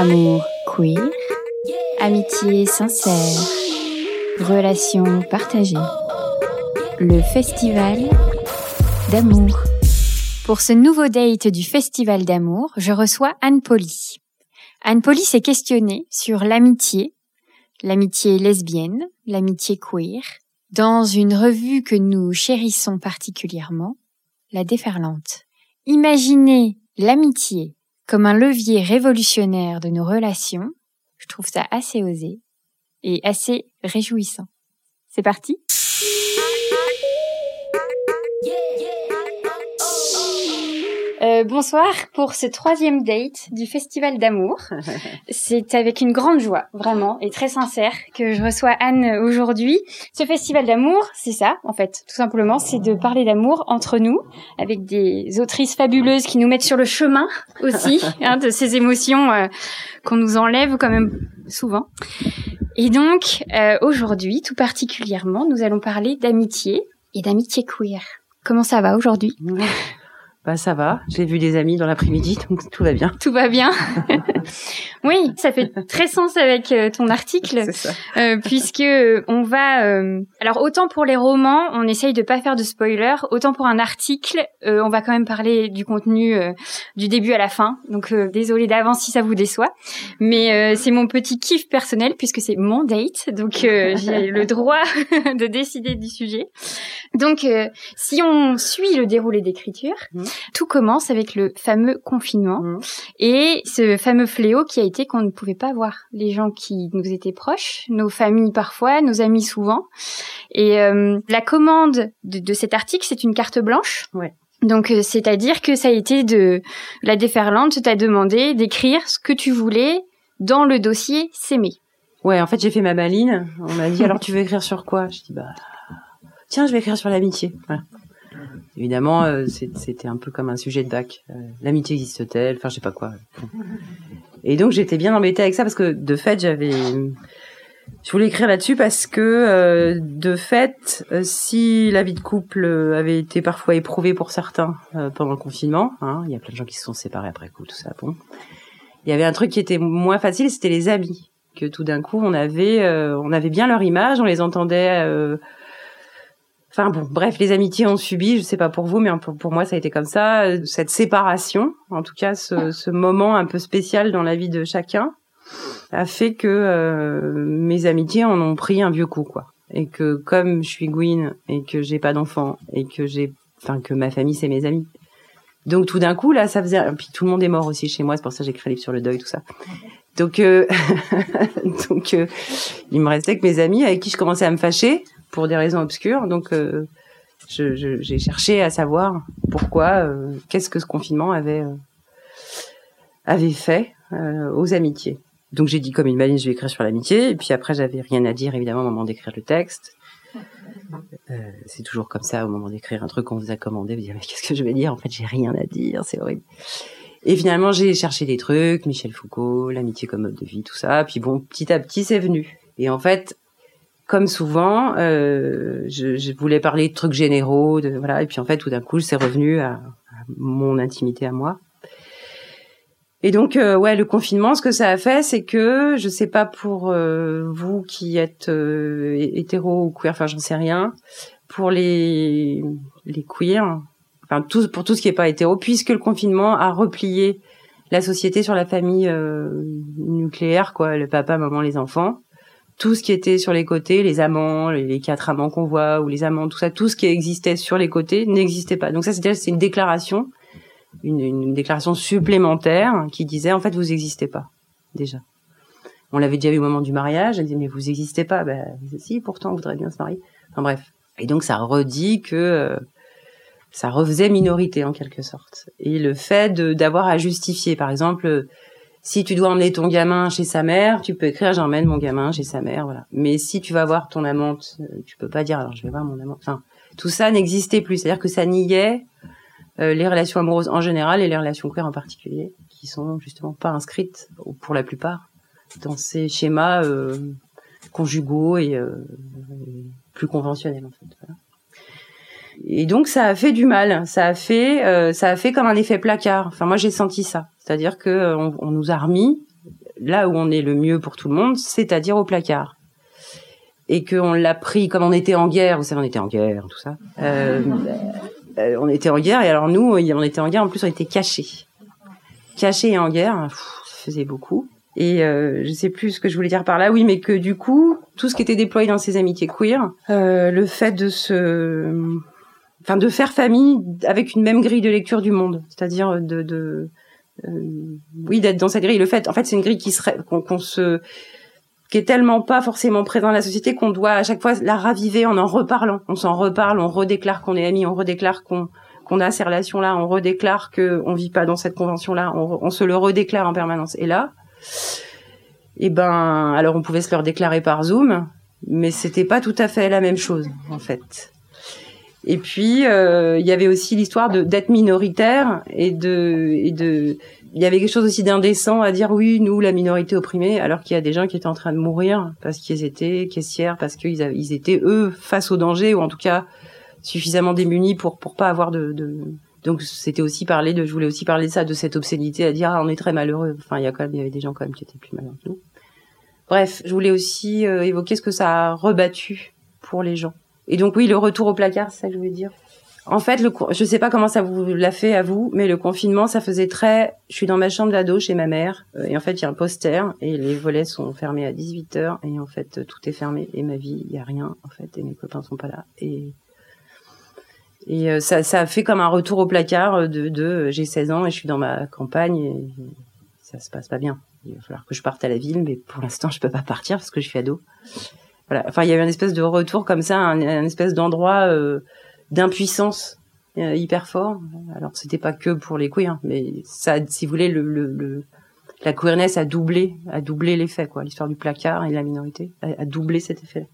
Amour queer, amitié sincère, relations partagées. Le festival d'amour. Pour ce nouveau date du festival d'amour, je reçois Anne Poli. Anne Poli s'est questionnée sur l'amitié, l'amitié lesbienne, l'amitié queer, dans une revue que nous chérissons particulièrement, La Déferlante. Imaginez l'amitié comme un levier révolutionnaire de nos relations, je trouve ça assez osé et assez réjouissant. C'est parti Euh, bonsoir pour ce troisième date du Festival d'amour. C'est avec une grande joie, vraiment, et très sincère, que je reçois Anne aujourd'hui. Ce Festival d'amour, c'est ça, en fait, tout simplement, c'est de parler d'amour entre nous, avec des autrices fabuleuses qui nous mettent sur le chemin aussi, hein, de ces émotions euh, qu'on nous enlève quand même souvent. Et donc, euh, aujourd'hui, tout particulièrement, nous allons parler d'amitié et d'amitié queer. Comment ça va aujourd'hui? Bah ça va, j'ai vu des amis dans l'après-midi, donc tout va bien. Tout va bien. oui, ça fait très sens avec euh, ton article, euh, puisque euh, on va. euh, alors autant pour les romans, on essaye de pas faire de spoiler, autant pour un article, euh, on va quand même parler du contenu euh, du début à la fin. Donc euh, désolé d'avance si ça vous déçoit, mais euh, c'est mon petit kiff personnel puisque c'est mon date, donc euh, j'ai le droit de décider du sujet. Donc euh, si on suit le déroulé d'écriture, Mhm. Tout commence avec le fameux confinement Mhm. et ce fameux fléau qui a été qu'on ne pouvait pas voir les gens qui nous étaient proches, nos familles parfois, nos amis souvent. Et euh, la commande de, de cet article, c'est une carte blanche. Ouais. Donc euh, c'est-à-dire que ça a été de la déferlante t'a demandé d'écrire ce que tu voulais dans le dossier s'aimer. Ouais, en fait j'ai fait ma maline. On m'a dit alors tu veux écrire sur quoi? Je dis bah tiens je vais écrire sur l'amitié. Voilà. Évidemment euh, c'était un peu comme un sujet de bac. Euh, l'amitié existe-t-elle? Enfin je sais pas quoi. Et donc j'étais bien embêtée avec ça parce que de fait j'avais je voulais écrire là-dessus parce que euh, de fait si la vie de couple avait été parfois éprouvée pour certains pendant le confinement, hein, il y a plein de gens qui se sont séparés après coup tout ça bon. Il y avait un truc qui était moins facile, c'était les amis que tout d'un coup on avait on avait bien leur image, on les entendait Enfin bon, bref, les amitiés ont subi, je sais pas pour vous, mais pour, moi ça a été comme ça, euh, cette séparation, en tout cas ce, ce moment un peu spécial dans la vie de chacun, a fait que euh, mes amitiés en ont pris un vieux coup, quoi. Et que comme je suis Gwyn et que j'ai pas d'enfants et que j'ai, enfin que ma famille c'est mes amis. Donc tout d'un coup là, ça faisait, puis tout le monde est mort aussi chez moi, c'est pour ça que j'écris un livre sur le deuil, tout ça. Donc euh, donc il me restait que mes amis avec qui je commençais à me fâcher pour des raisons obscures. Donc, euh, j'ai cherché à savoir pourquoi, euh, qu'est-ce que ce confinement avait euh, avait fait aux amitiés. Donc, j'ai dit comme une maline, je vais écrire sur l'amitié. Et puis après, j'avais rien à dire évidemment au moment d'écrire le texte. C'est toujours comme ça au moment d'écrire un truc qu'on vous a commandé. Vous dites mais qu'est-ce que je vais dire? En fait, j'ai rien à dire. C'est horrible. Et finalement, j'ai cherché des trucs, Michel Foucault, l'amitié comme mode de vie, tout ça. Puis bon, petit à petit, c'est venu. Et en fait, comme souvent, euh, je, je voulais parler de trucs généraux, de, voilà, et puis en fait, tout d'un coup, c'est revenu à, à mon intimité à moi. Et donc, euh, ouais, le confinement, ce que ça a fait, c'est que, je sais pas pour euh, vous qui êtes euh, hétéro ou queer, enfin, j'en sais rien, pour les les queers, enfin, tout, pour tout ce qui est pas hétéro, puisque le confinement a replié la société sur la famille euh, nucléaire, quoi, le papa, maman, les enfants tout ce qui était sur les côtés, les amants, les, quatre amants qu'on voit, ou les amants, tout ça, tout ce qui existait sur les côtés n'existait pas. Donc ça, c'était c'est une déclaration, une, déclaration supplémentaire qui disait en fait vous existez pas déjà. On l'avait déjà vu au moment du mariage, elle disait mais vous existez pas. Ben si, pourtant on voudrait bien se marier. Enfin bref. Et donc ça redit que euh, ça refaisait minorité en quelque sorte. Et le fait d'avoir à justifier, par exemple si tu dois emmener ton gamin chez sa mère, tu peux écrire j'emmène mon gamin chez sa mère, voilà. Mais si tu vas voir ton amante, euh, tu peux pas dire alors je vais voir mon amante. Enfin, tout ça n'existait plus. C'est-à-dire que ça niait euh, les relations amoureuses en général et les relations queer en particulier, qui sont justement pas inscrites ou pour la plupart dans ces schémas euh, conjugaux et, euh, plus conventionnels en fait. Voilà. Et donc ça a fait du mal, ça a fait, ça a fait comme un effet placard. Enfin moi j'ai senti ça, c'est-à-dire que euh, on, nous a remis là où on est le mieux pour tout le monde, c'est-à-dire au placard. Et qu'on l'a pris comme on était en guerre, vous savez, on était en guerre, tout ça. Euh, euh, on était en guerre, et alors nous, on était en guerre, en plus on était cachés. Cachés et en guerre, ça faisait beaucoup. Et euh, je sais plus ce que je voulais dire par là, oui, mais que du coup, tout ce qui était déployé dans ces amitiés queer, le fait de se, enfin, de faire famille avec une même grille de lecture du monde, c'est-à-dire de, oui, d'être dans cette grille. Le fait, en fait, c'est une grille qui serait qu'on se est tellement pas forcément présent dans la société qu'on doit à chaque fois la raviver en en reparlant. On s'en reparle, on redéclare qu'on est amis, on redéclare qu'on qu'on a ces relations-là, on redéclare que on vit pas dans cette convention-là, on, se le redéclare en permanence. Et là, eh ben, alors on pouvait se le déclarer par Zoom, mais c'était pas tout à fait la même chose en fait. Et puis euh, il y avait aussi l'histoire d'être minoritaire et de et de il y avait quelque chose aussi d'indécent à dire oui nous la minorité opprimée alors qu'il y a des gens qui étaient en train de mourir parce qu'ils étaient caissières parce qu'ils ils étaient eux face au danger ou en tout cas suffisamment démunis pour pour pas avoir de, de... donc c'était aussi parler de je voulais aussi parler de ça de cette obscénité à dire ah on est très malheureux. Enfin il y a quand même il y avait des gens quand même qui étaient plus malheureux que nous. Bref je voulais aussi euh, évoquer ce que ça a rebattu pour les gens et donc oui, le retour au placard, c'est ça que je voulais dire. En fait, le, je sais pas comment ça vous l'a fait à vous, mais le confinement, ça faisait très. Je suis dans ma chambre d'ado chez ma mère, euh, et en fait, il y a un poster et les volets sont fermés à 18 h et en fait, tout est fermé et ma vie, il y a rien en fait, et mes copains sont pas là et et euh, ça, ça a fait comme un retour au placard euh, de, j'ai 16 ans et je suis dans ma campagne et ça se passe pas bien. Il va falloir que je parte à la ville, mais pour l'instant, je peux pas partir parce que je suis ado voilà. Enfin, il y avait une espèce de retour comme ça, un, espèce d'endroit euh, d'impuissance euh, hyper fort. Alors, c'était pas que pour les queers, mais ça, si vous voulez, le, le, la queerness a doublé, a doublé l'effet, quoi. L'histoire du placard et de la minorité a, doublé cet effet.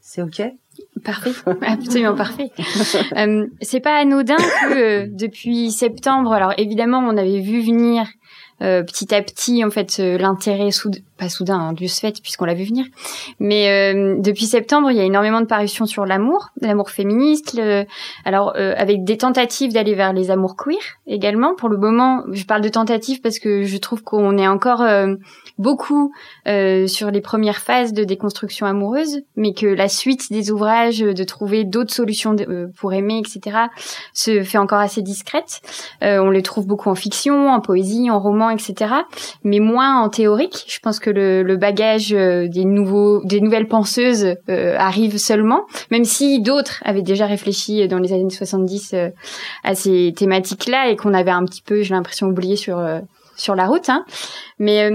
C'est ok? Parfait, absolument parfait. euh, c'est pas anodin que euh, depuis septembre, alors évidemment, on avait vu venir euh, petit à petit en fait euh, l'intérêt soudain pas soudain hein, du fait puisqu'on l'a vu venir mais euh, depuis septembre il y a énormément de parutions sur l'amour l'amour féministe alors avec des tentatives d'aller vers les amours queer également pour le moment je parle de tentatives parce que je trouve qu'on est encore beaucoup sur les premières phases de déconstruction amoureuse mais que la suite des ouvrages de trouver d'autres solutions pour aimer etc se fait encore assez discrète on les trouve beaucoup en fiction en poésie en roman etc. Mais moins en théorique. Je pense que le, bagage euh, des nouveaux, des nouvelles penseuses euh, arrive seulement, même si d'autres avaient déjà réfléchi dans les années 70 euh, à ces thématiques-là et qu'on avait un petit peu, j'ai l'impression, oublié sur sur la route. Hein. Mais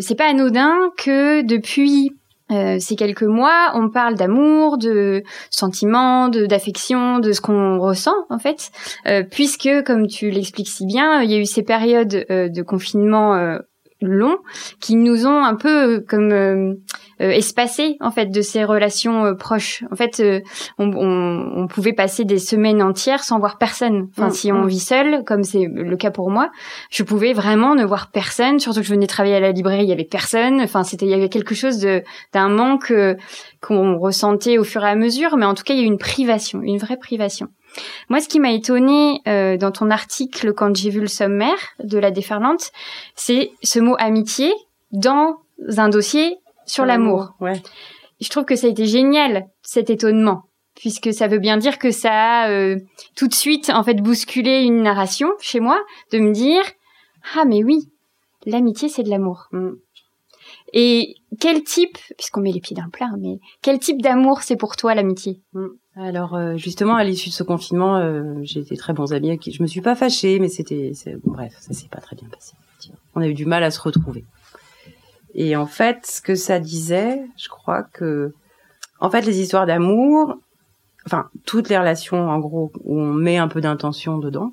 c'est pas anodin que depuis ces quelques mois, on parle d'amour, de sentiments, de d'affection, de ce qu'on ressent en fait, puisque comme tu l'expliques si bien, il y a eu ces périodes de confinement longs qui nous ont un peu euh, comme euh, euh, espacés en fait de ces relations proches. En fait, on, on, on, pouvait passer des semaines entières sans voir personne. Enfin, mm, si on mm. vit seul, comme c'est le cas pour moi, je pouvais vraiment ne voir personne. Surtout que je venais travailler à la librairie, il y avait personne. Enfin, c'était il y avait quelque chose de d'un manque qu'on ressentait au fur et à mesure, mais en tout cas, il y a eu une privation, une vraie privation. Moi, ce qui m'a étonné euh, dans ton article quand j'ai vu le sommaire de la déferlante, c'est ce mot amitié dans un dossier sur l'amour. Ouais. Je trouve que ça a été génial cet étonnement puisque ça veut bien dire que ça a euh, tout de suite en fait bousculé une narration chez moi de me dire ah mais oui l'amitié c'est de l'amour. Mm. Et quel type, puisqu'on met les pieds dans le plat, mais quel type d'amour c'est pour toi l'amitié? Mm. Alors euh, justement à l'issue de ce confinement, euh, j'ai été très bons amis avec qui je me suis pas fâchée, mais c'était bref, ça s'est pas très bien passé. On a eu du mal à se retrouver. Et en fait, ce que ça disait, je crois que en fait les histoires d'amour, enfin toutes les relations en gros où on met un peu d'intention dedans,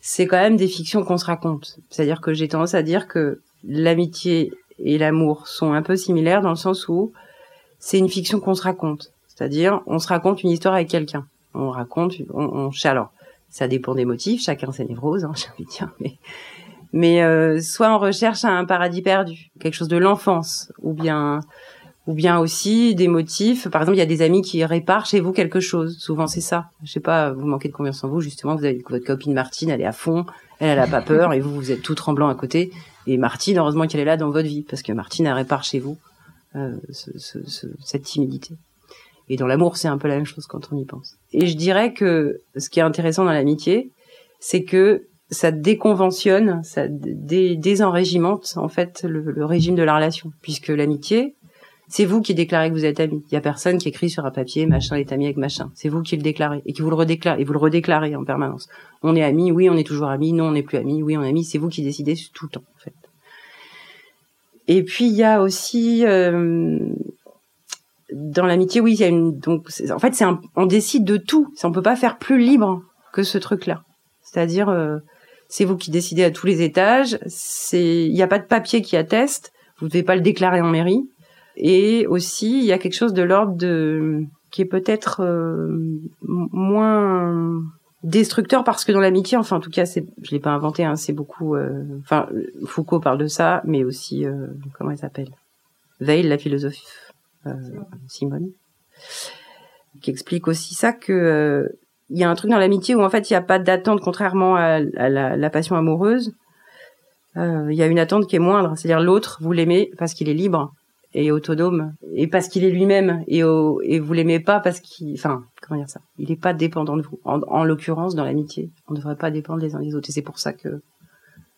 c'est quand même des fictions qu'on se raconte. C'est-à-dire que j'ai tendance à dire que l'amitié et l'amour sont un peu similaires dans le sens où c'est une fiction qu'on se raconte. C'est-à-dire, on se raconte une histoire avec quelqu'un. On raconte, on, on, alors, ça dépend des motifs, chacun ses névroses, hein, j'ai envie de dire, mais, euh, soit on recherche un paradis perdu, quelque chose de l'enfance, ou bien ou bien aussi des motifs. Par exemple, il y a des amis qui réparent chez vous quelque chose. Souvent, c'est ça. Je sais pas, vous manquez de confiance en vous, justement. Vous avez votre copine Martine, elle est à fond, elle, elle pas peur, et vous, vous êtes tout tremblant à côté. Et Martine, heureusement qu'elle est là dans votre vie, parce que Martine, elle répare chez vous euh, ce, ce, cette timidité. Et dans l'amour, c'est un peu la même chose quand on y pense. Et je dirais que ce qui est intéressant dans l'amitié, c'est que ça déconventionne, ça dé désenrégimente en fait le, régime de la relation, puisque l'amitié, c'est vous qui déclarez que vous êtes ami. Il y a personne qui écrit sur un papier machin est ami avec machin. C'est vous qui le déclarez et qui vous le redéclarez et vous le redéclarez en permanence. On est amis, oui, on est toujours amis, non, on n'est plus amis, oui, on est amis. C'est vous qui décidez tout le temps en fait. Et puis il y a aussi euh, dans l'amitié, oui, il y a une donc en fait c'est on décide de tout. On peut pas faire plus libre que ce truc-là. C'est-à-dire euh, c'est vous qui décidez à tous les étages. C'est, il n'y a pas de papier qui atteste. Vous ne devez pas le déclarer en mairie. Et aussi, il y a quelque chose de l'ordre de qui est peut-être euh, moins destructeur parce que dans l'amitié, enfin en tout cas, c'est, je l'ai pas inventé, hein, c'est beaucoup. Euh, enfin, Foucault parle de ça, mais aussi euh, comment elle s'appelle? Veil, la philosophe Simone, qui explique aussi ça que il y a un truc dans l'amitié où en fait il n'y a pas d'attente contrairement à, la, passion amoureuse. Euh, il y a une attente qui est moindre, c'est-à-dire l'autre vous l'aimez parce qu'il est libre et autonome et parce qu'il est lui-même et, au, et vous l'aimez pas parce qu'il, enfin comment dire ça, il n'est pas dépendant de vous. En, en l'occurrence dans l'amitié, on ne devrait pas dépendre les uns des autres et c'est pour ça que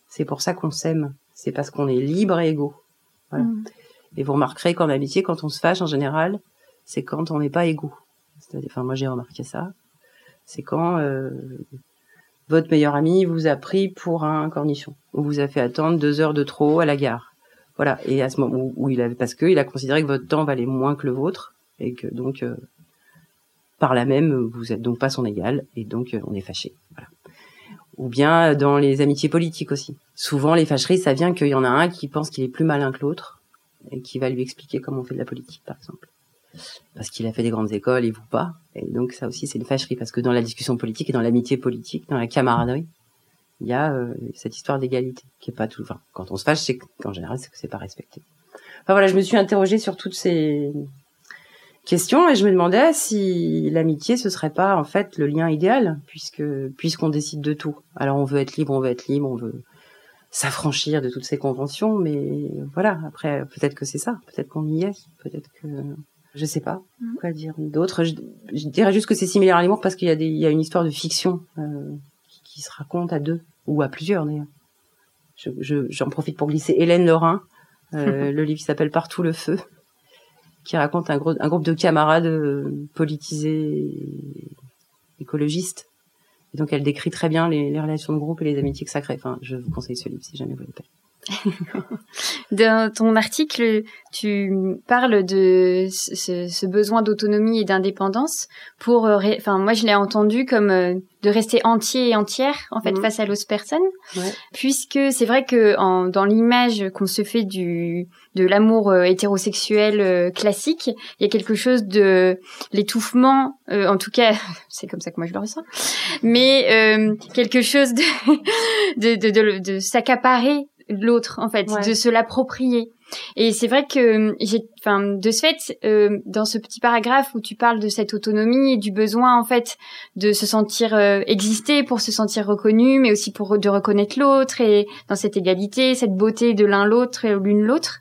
c'est pour ça qu'on s'aime, c'est parce qu'on est libre et égaux. Voilà. Mmh. Et vous remarquerez qu'en amitié, quand on se fâche en général, c'est quand on n'est pas égaux. Enfin moi j'ai remarqué ça c'est quand euh, votre meilleur ami vous a pris pour un cornichon ou vous a fait attendre deux heures de trop à la gare. Voilà. Et à ce moment où, il a, parce que il a considéré que votre temps valait moins que le vôtre et que donc euh, par là même vous êtes donc pas son égal et donc euh, on est fâché. Voilà. Ou bien dans les amitiés politiques aussi. Souvent les fâcheries ça vient qu'il y en a un qui pense qu'il est plus malin que l'autre et qui va lui expliquer comment on fait de la politique par exemple parce qu'il a fait des grandes écoles et vous pas. Et donc ça aussi c'est une fâcherie parce que dans la discussion politique et dans l'amitié politique, dans la camaraderie, il y a euh, cette histoire d'égalité qui est pas tout. Enfin, quand on se fâche, c'est qu'en général c'est que c'est pas respecté. Enfin voilà, je me suis interrogée sur toutes ces questions et je me demandais si l'amitié ce serait pas en fait le lien idéal puisque puisqu'on décide de tout. Alors on veut être libre, on veut être libre, on veut s'affranchir de toutes ces conventions, mais voilà. Après, peut-être que c'est ça, peut-être qu'on y est, peut-être que je sais pas mm. quoi dire d'autre. Je, dirais juste que c'est similaire à l'humour parce qu'il y a des, il y a une histoire de fiction euh, qui, qui, se raconte à deux ou à plusieurs d'ailleurs. J'en je, j'en profite pour glisser Hélène Lorrain, euh, le livre qui s'appelle Partout le feu, qui raconte un, gros, un groupe de camarades euh, politisés, écologistes. Et donc elle décrit très bien les, relations de groupe et les amitiés crée. Enfin, je vous conseille ce livre si jamais vous le Dans ton article, tu parles de ce, ce besoin d'autonomie et d'indépendance pour, euh, enfin moi je l'ai entendu comme euh, de rester entier et entière en fait mhm. face à l'autre personne, ouais. puisque c'est vrai que en, dans l'image qu'on se fait du de l'amour euh, hétérosexuel classique, il y a quelque chose de l'étouffement, en tout cas c'est comme ça que moi je le ressens, mais quelque chose de de, de, de, de s'accaparer l'autre en fait, ouais. de se l'approprier. Et c'est vrai que j'ai, enfin, de ce fait, euh, dans ce petit paragraphe où tu parles de cette autonomie et du besoin en fait de se sentir euh, exister pour se sentir reconnu, mais aussi pour de reconnaître l'autre et dans cette égalité, cette beauté de l'un l'autre et l'une l'autre,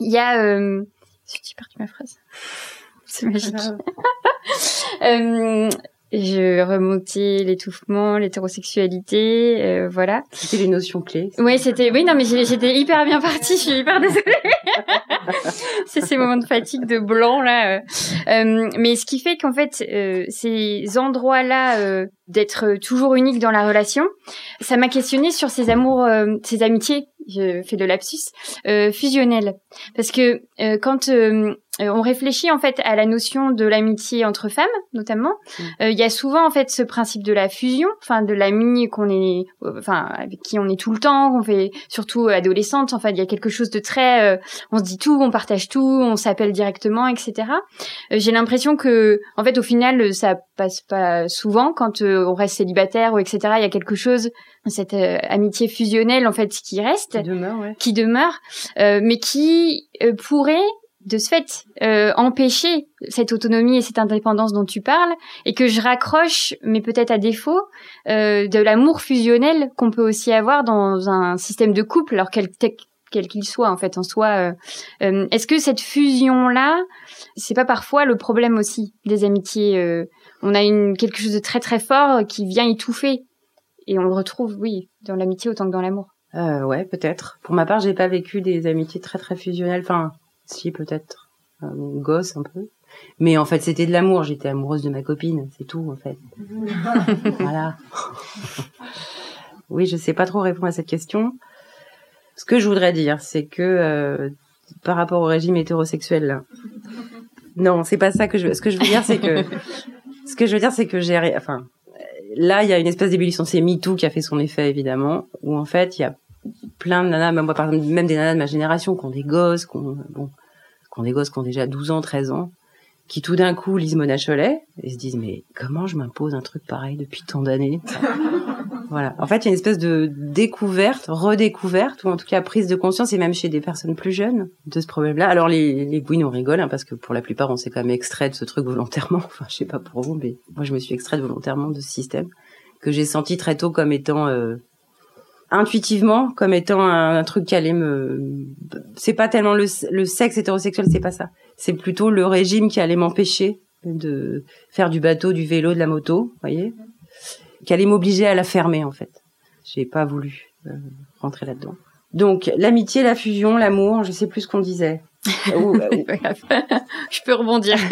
il y a, euh... j'ai perdu ma phrase. C'est magique. euh, je remontais l'étouffement, l'hétérosexualité, euh, voilà. C'était les notions clés. Oui, c'était. Oui, non, mais j'étais hyper bien partie. Je suis hyper désolée. c'est ces moments de fatigue, de blanc là. Euh, mais ce qui fait qu'en fait, euh, ces endroits-là euh, d'être toujours unique dans la relation, ça m'a questionné sur ces amours, euh, ces amitiés. Je fais de lapsus fusionnelles, parce que quand euh, on réfléchit en fait à la notion de l'amitié entre femmes, notamment. Mm. Euh, il y a souvent en fait ce principe de la fusion, enfin de l'amie qu'on est, euh, enfin avec qui on est tout le temps, qu'on fait surtout adolescente. En fait, il y a quelque chose de très, euh, on se dit tout, on partage tout, on s'appelle directement, etc. Euh, j'ai l'impression que, en fait, au final, ça passe pas souvent quand on reste célibataire ou etc. Il y a quelque chose cette amitié fusionnelle en fait qui reste, qui demeure, ouais. qui demeure, mais qui pourrait de ce fait euh, empêcher cette autonomie et cette indépendance dont tu parles et que je raccroche, mais peut-être à défaut, euh, de l'amour fusionnel qu'on peut aussi avoir dans un système de couple, alors quel qu'il soit en fait en soi. Est-ce que cette fusion là, c'est pas parfois le problème aussi des amitiés On a une quelque chose de très très fort qui vient étouffer et on le retrouve, oui, dans l'amitié autant que dans l'amour. Euh, ouais, peut-être. Pour ma part, j'ai pas vécu des amitiés très très fusionnelles. Enfin, si peut-être, euh, gosse un peu. Mais en fait, c'était de l'amour. J'étais amoureuse de ma copine, c'est tout en fait. voilà. oui, je sais pas trop répondre à cette question. Ce que je voudrais dire, c'est que euh, par rapport au régime hétérosexuel, là, non, c'est pas ça que je. Ce que je veux dire, c'est que ce que je veux dire, c'est que j'ai, enfin, là, il y a une espèce d'ébullition. C'est MeToo qui a fait son effet, évidemment, où en fait, il y a plein de nanas, même moi, par exemple, même des nanas de ma génération, qui ont des gosses, qui ont, bon, qui ont des gosses qui ont déjà 12 ans, 13 ans, qui tout d'un coup lisent Mona Cholet et se disent, mais comment je m'impose un truc pareil depuis tant d'années? Voilà. En fait, il y a une espèce de découverte, redécouverte, ou en tout cas prise de conscience, et même chez des personnes plus jeunes, de ce problème-là. Alors les, les gouines, on rigole, hein, parce que pour la plupart, on s'est quand même extrait de ce truc volontairement. Enfin, je sais pas pour vous, mais moi, je me suis extraite volontairement de ce système que j'ai senti très tôt comme étant euh, intuitivement, comme étant un, truc qui allait me. C'est pas tellement le, le sexe hétérosexuel, c'est pas ça. C'est plutôt le régime qui allait m'empêcher de faire du bateau, du vélo, de la moto, voyez qu'elle allait m'obliger à la fermer en fait. J'ai pas voulu euh, rentrer là-dedans. Donc l'amitié, la fusion, l'amour, je sais plus ce qu'on disait. je peux rebondir.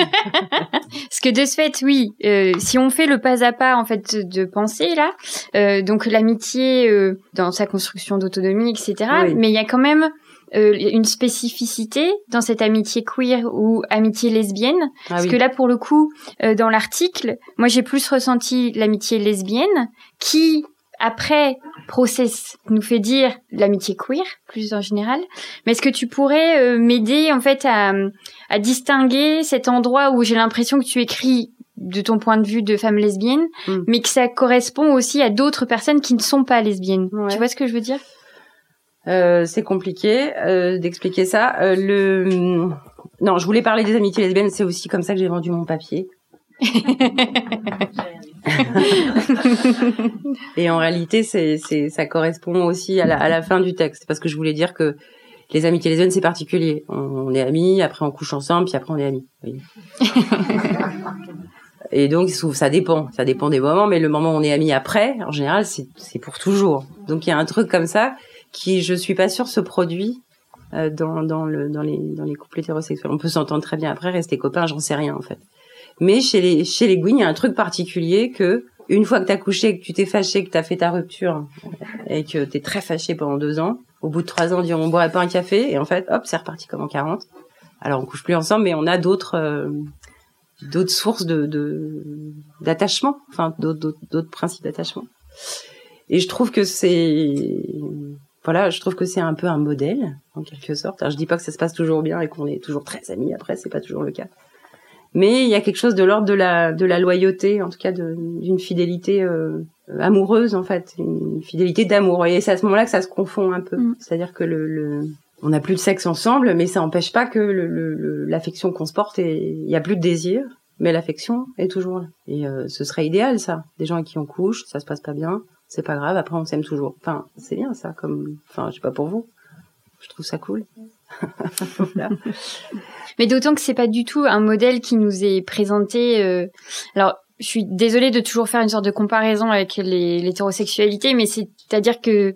Parce que de ce fait, oui, euh, si on fait le pas à pas en fait de penser là, euh, donc l'amitié dans sa construction d'autonomie, etc. Mais il y a quand même euh, une spécificité dans cette amitié queer ou amitié lesbienne ah parce que là pour le coup euh, dans l'article moi j'ai plus ressenti l'amitié lesbienne qui après process nous fait dire l'amitié queer plus en général mais est-ce que tu pourrais euh, m'aider en fait à, à distinguer cet endroit où j'ai l'impression que tu écris de ton point de vue de femme lesbienne, hmm. mais que ça correspond aussi à d'autres personnes qui ne sont pas lesbiennes? Tu vois ce que je veux dire? Euh, c'est compliqué euh, d'expliquer ça. Euh, le non, je voulais parler des amitiés lesbiennes. C'est aussi comme ça que j'ai vendu mon papier. et en réalité, c'est, c'est, ça correspond aussi à la, à la fin du texte, parce que je voulais dire que les amitiés lesbiennes, c'est particulier. On, est amis, après on couche ensemble, puis après on est amis. et donc, ça dépend, ça dépend des moments, mais le moment où on est amis après, en général, c'est, c'est pour toujours. Donc il y a un truc comme ça qui, je suis pas sûre, se produit euh, dans, dans, le, dans, les, dans les couples hétérosexuels. On peut s'entendre très bien après, rester copains, j'en sais rien en fait. Mais chez les, chez les Gwyn, il y a un truc particulier que une fois que t'as couché, que tu t'es fâché, que t'as fait ta rupture et que t'es très fâché pendant deux ans, au bout de trois ans, on dit on boirait pas un café et en fait, hop, c'est reparti comme en 40. Alors on couche plus ensemble, mais on a d'autres euh, d'autres sources de d'attachement, enfin d'autres d'autres principes d'attachement. Et je trouve que c'est voilà, je trouve que c'est un peu un modèle en quelque sorte. Alors, je dis pas que ça se passe toujours bien et qu'on est toujours très amis après, c'est pas toujours le cas. Mais il y a quelque chose de l'ordre de la de la loyauté, en tout cas d'une fidélité euh, amoureuse en fait, une fidélité d'amour. Et c'est à ce moment-là que ça se confond un peu. Mm. C'est-à-dire que le, le on n'a plus de sexe ensemble, mais ça n'empêche pas que l'affection qu'on se porte, il y a plus de désir, mais l'affection est toujours là. Et euh, ce serait idéal ça. Des gens avec qui on couche, ça se passe pas bien, c'est pas grave, après on s'aime toujours. Enfin, c'est bien ça, comme, enfin, je sais pas pour vous. Je trouve ça cool. Mais d'autant que c'est pas du tout un modèle qui nous est présenté. Euh... Alors, je suis désolée de toujours faire une sorte de comparaison avec l'hétérosexualité, mais c'est-à-dire que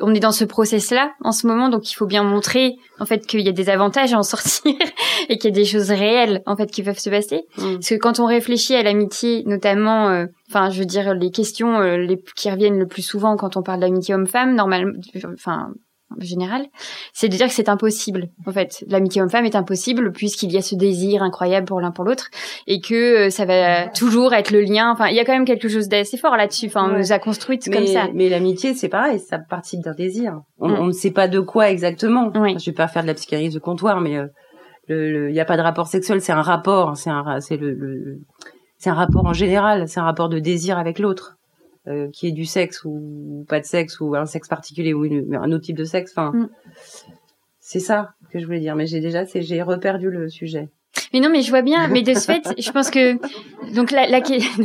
on est dans ce process-là en ce moment, donc il faut bien montrer en fait qu'il y a des avantages à en sortir et qu'il y a des choses réelles en fait qui peuvent se passer. Mm. Parce que quand on réfléchit à l'amitié, notamment, euh, enfin, je veux dire les questions euh, les qui reviennent le plus souvent quand on parle d'amitié homme-femme, normalement, enfin, général, c'est de dire que c'est impossible. En fait, l'amitié homme-femme est impossible puisqu'il y a ce désir incroyable pour l'un pour l'autre et que euh, ça va toujours être le lien. Enfin, il y a quand même quelque chose d'assez fort là-dessus. Enfin, on nous a construit comme ça. Mais l'amitié, c'est pareil, ça participe d'un désir. On, mm. on, ne sait pas de quoi exactement. Je vais pas faire de la psychanalyse de comptoir, mais euh, il n'y a pas de rapport sexuel, c'est un rapport, c'est un, c'est le c'est un rapport en général, c'est un rapport de désir avec l'autre. Euh, qui est du sexe ou pas de sexe ou un sexe particulier ou un autre type de sexe. Enfin, mm. c'est ça. que je voulais dire, mais j'ai déjà, c'est, j'ai reperdu le sujet. Mais non, mais je vois bien. Mais de ce fait, je pense que donc la, la...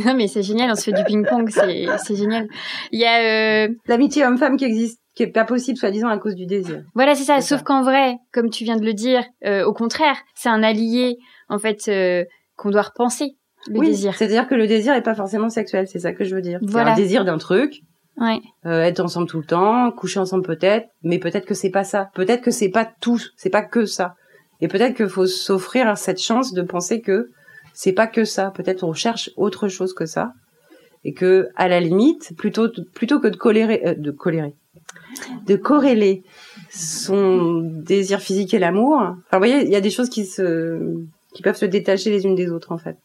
non, mais c'est génial. On se fait du ping-pong, c'est c'est génial. Il y a euh... l'amitié homme-femme qui existe, qui est pas possible, soi-disant à cause du désir. Voilà, c'est ça. Sauf qu'en vrai, comme tu viens de le dire, euh, au contraire, c'est un allié en fait euh, qu'on doit repenser. Le oui, désir. C'est-à-dire que le désir est pas forcément sexuel. C'est ça que je veux dire. Voilà. Un désir d'un truc. Ouais. Euh, être ensemble tout le temps, coucher ensemble peut-être, mais peut-être que c'est pas ça. Peut-être que c'est pas tout, c'est pas que ça. Et peut-être qu'il faut s'offrir cette chance de penser que c'est pas que ça. Peut-être on cherche autre chose que ça. Et que, à la limite, plutôt, plutôt que de colérer, euh, de colérer, de corréler son désir physique et l'amour. Enfin, vous voyez, il y a des choses qui se, qui peuvent se détacher les unes des autres, en fait.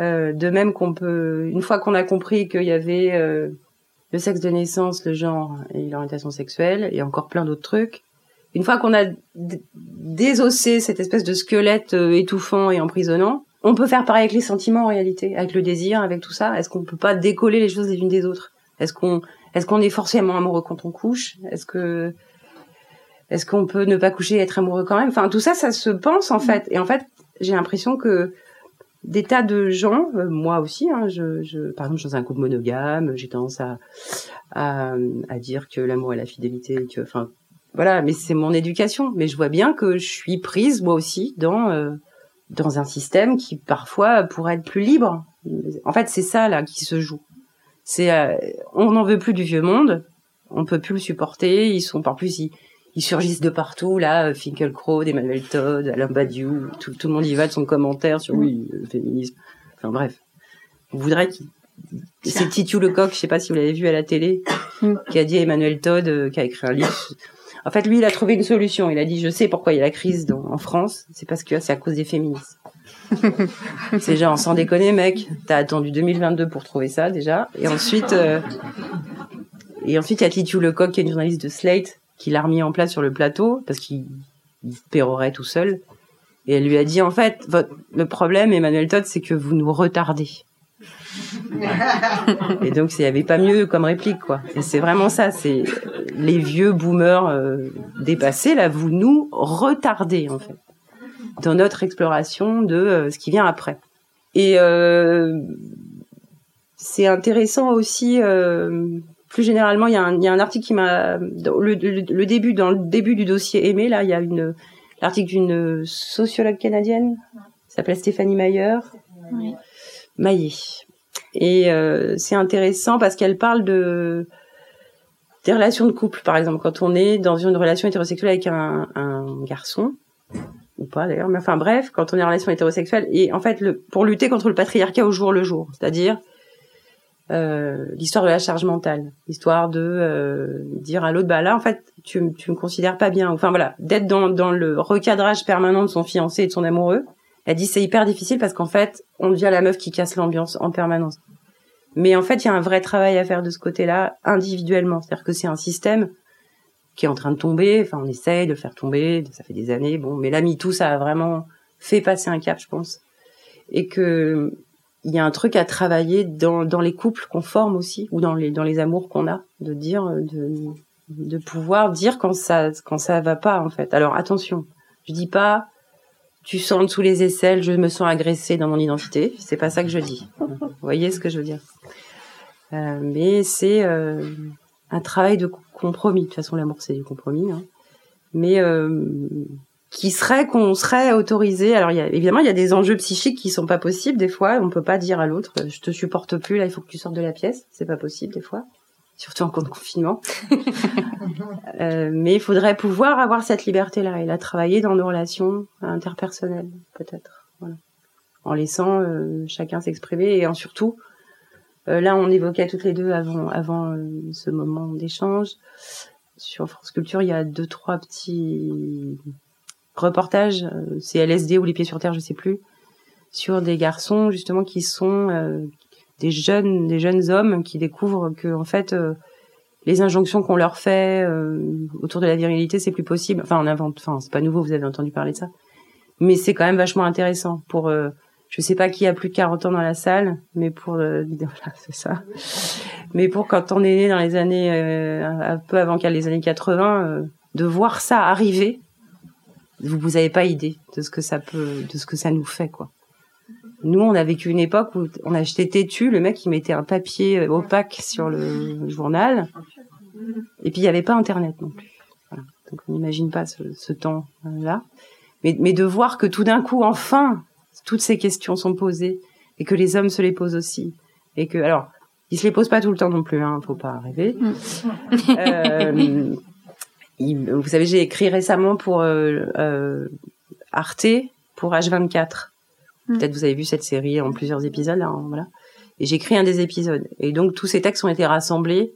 Euh, de même qu'on peut, une fois qu'on a compris qu'il y avait euh, le sexe de naissance, le genre et l'orientation sexuelle, et encore plein d'autres trucs, une fois qu'on a désossé cette espèce de squelette euh, étouffant et emprisonnant, on peut faire pareil avec les sentiments en réalité, avec le désir, avec tout ça. Est-ce qu'on peut pas décoller les choses les unes des autres? Est-ce qu'on est-ce qu'on est forcément amoureux quand on couche? Est-ce que est-ce qu'on peut ne pas coucher et être amoureux quand même? Enfin, tout ça, ça se pense en fait. Et en fait, j'ai l'impression que des tas de gens, euh, moi aussi, hein, je, je, par exemple, dans un couple monogame, j'ai tendance à, à, à dire que l'amour et la fidélité, que, enfin, voilà, mais c'est mon éducation. Mais je vois bien que je suis prise moi aussi dans euh, dans un système qui parfois pourrait être plus libre. En fait, c'est ça là qui se joue. C'est euh, on n'en veut plus du vieux monde, on peut plus le supporter. Ils sont par plus ils surgissent de partout là, Finkelkraut, Emmanuel Todd, Alain Badiou, tout, tout le monde y va de son commentaire sur oui le féminisme. Enfin bref, on voudrait qu'il c'est Titu Lecoq, je sais pas si vous l'avez vu à la télé, qui a dit à Emmanuel Todd, euh, qui a écrit un livre en fait, lui, il a trouvé une solution. Il a dit, je sais pourquoi il y a la crise dans, en France. C'est parce que c'est à cause des féministes. c'est genre, sans déconner, mec, t'as attendu 2022 pour trouver ça déjà. Et ensuite, euh, et ensuite, il y a Titu Lecoq, qui est une journaliste de Slate, qui l'a remis en place sur le plateau parce qu'il pérorait tout seul. Et elle lui a dit, en fait, votre, le problème, Emmanuel Todd, c'est que vous nous retardez. Et donc, il n'y avait pas mieux comme réplique, quoi. Et c'est vraiment ça, c'est les vieux boomers euh, dépassés, là, vous nous retardez, en fait, dans notre exploration de euh, ce qui vient après. Et euh, c'est intéressant aussi, plus généralement, il y, a un, il y a un article qui m'a... Le, le, le, début, dans le début du dossier aimé, là, il y a une l'article d'une sociologue canadienne, s'appelle Stéphanie Mayer. Oui. Maillet. Et euh, c'est intéressant parce qu'elle parle de des relations de couple, par exemple, quand on est dans une relation hétérosexuelle avec un, un garçon, ou pas d'ailleurs, mais enfin bref, quand on est en relation hétérosexuelle, et en fait, le, pour lutter contre le patriarcat au jour le jour, c'est-à-dire euh, l'histoire de la charge mentale, l'histoire de euh, dire à l'autre, bah là, en fait, tu, tu me considères pas bien, enfin voilà, d'être dans, dans le recadrage permanent de son fiancé et de son amoureux, elle dit c'est hyper difficile parce qu'en fait, on devient la meuf qui casse l'ambiance en permanence. Mais en fait, il y a un vrai travail à faire de ce côté-là, individuellement. C'est-à-dire que c'est un système qui est en train de tomber. Enfin, on essaye de le faire tomber. Ça fait des années. Bon, mais là, tout ça a vraiment fait passer un cap, je pense. Et que il y a un truc à travailler dans, les couples qu'on forme aussi, ou dans les, amours qu'on a, de dire, de, de pouvoir dire quand ça, quand va pas, en fait. Alors, attention. Je dis pas, tu sens sous les aisselles, je me sens agressée dans mon identité. C'est pas ça que je dis. Vous voyez ce que je veux dire euh, Mais c'est euh, un travail de compromis. De toute façon, l'amour c'est du compromis. Hein. Mais euh, qui serait qu'on serait autorisé. Alors, il y a, évidemment, il y a des enjeux psychiques qui sont pas possibles des fois. On peut pas dire à l'autre, je te supporte plus. Là, il faut que tu sortes de la pièce. C'est pas possible des fois surtout en cas de confinement. euh, mais il faudrait pouvoir avoir cette liberté-là et la travailler dans nos relations interpersonnelles, peut-être. Voilà. En laissant euh, chacun s'exprimer et en surtout, euh, là, on évoquait toutes les deux avant, avant ce moment d'échange. Sur France Culture, il y a deux, trois petits reportages, euh, c'est LSD ou Les Pieds sur Terre, je sais plus, sur des garçons justement qui sont euh, des jeunes des jeunes hommes qui découvrent que en fait euh, les injonctions qu'on leur fait autour de la virilité c'est plus possible. Enfin on invente enfin c'est pas nouveau vous avez entendu parler de ça. Mais c'est quand même vachement intéressant pour je sais pas qui a plus de 40 ans dans la salle mais pour voilà c'est ça. Mais pour quand on est né dans les années un peu avant les années 80 de voir ça arriver vous vous avez pas idée de ce que ça peut, de ce que ça nous fait quoi. Nous, on a vécu une époque où on achetait têtu, le mec il mettait un papier opaque sur le journal, et puis il n'y avait pas Internet non plus. Voilà. Donc on n'imagine pas ce, ce temps-là, mais, mais de voir que tout d'un coup, enfin, toutes ces questions sont posées et que les hommes se les posent aussi, et que alors ils se les posent pas tout le temps non plus, hein, faut pas rêver. euh, vous savez, j'ai écrit récemment pour euh, euh, Arte pour H24. Mm. Peut-être vous avez vu cette série en plusieurs épisodes, là, hein, voilà. Et j'ai écrit un des épisodes. Et donc tous ces textes ont été rassemblés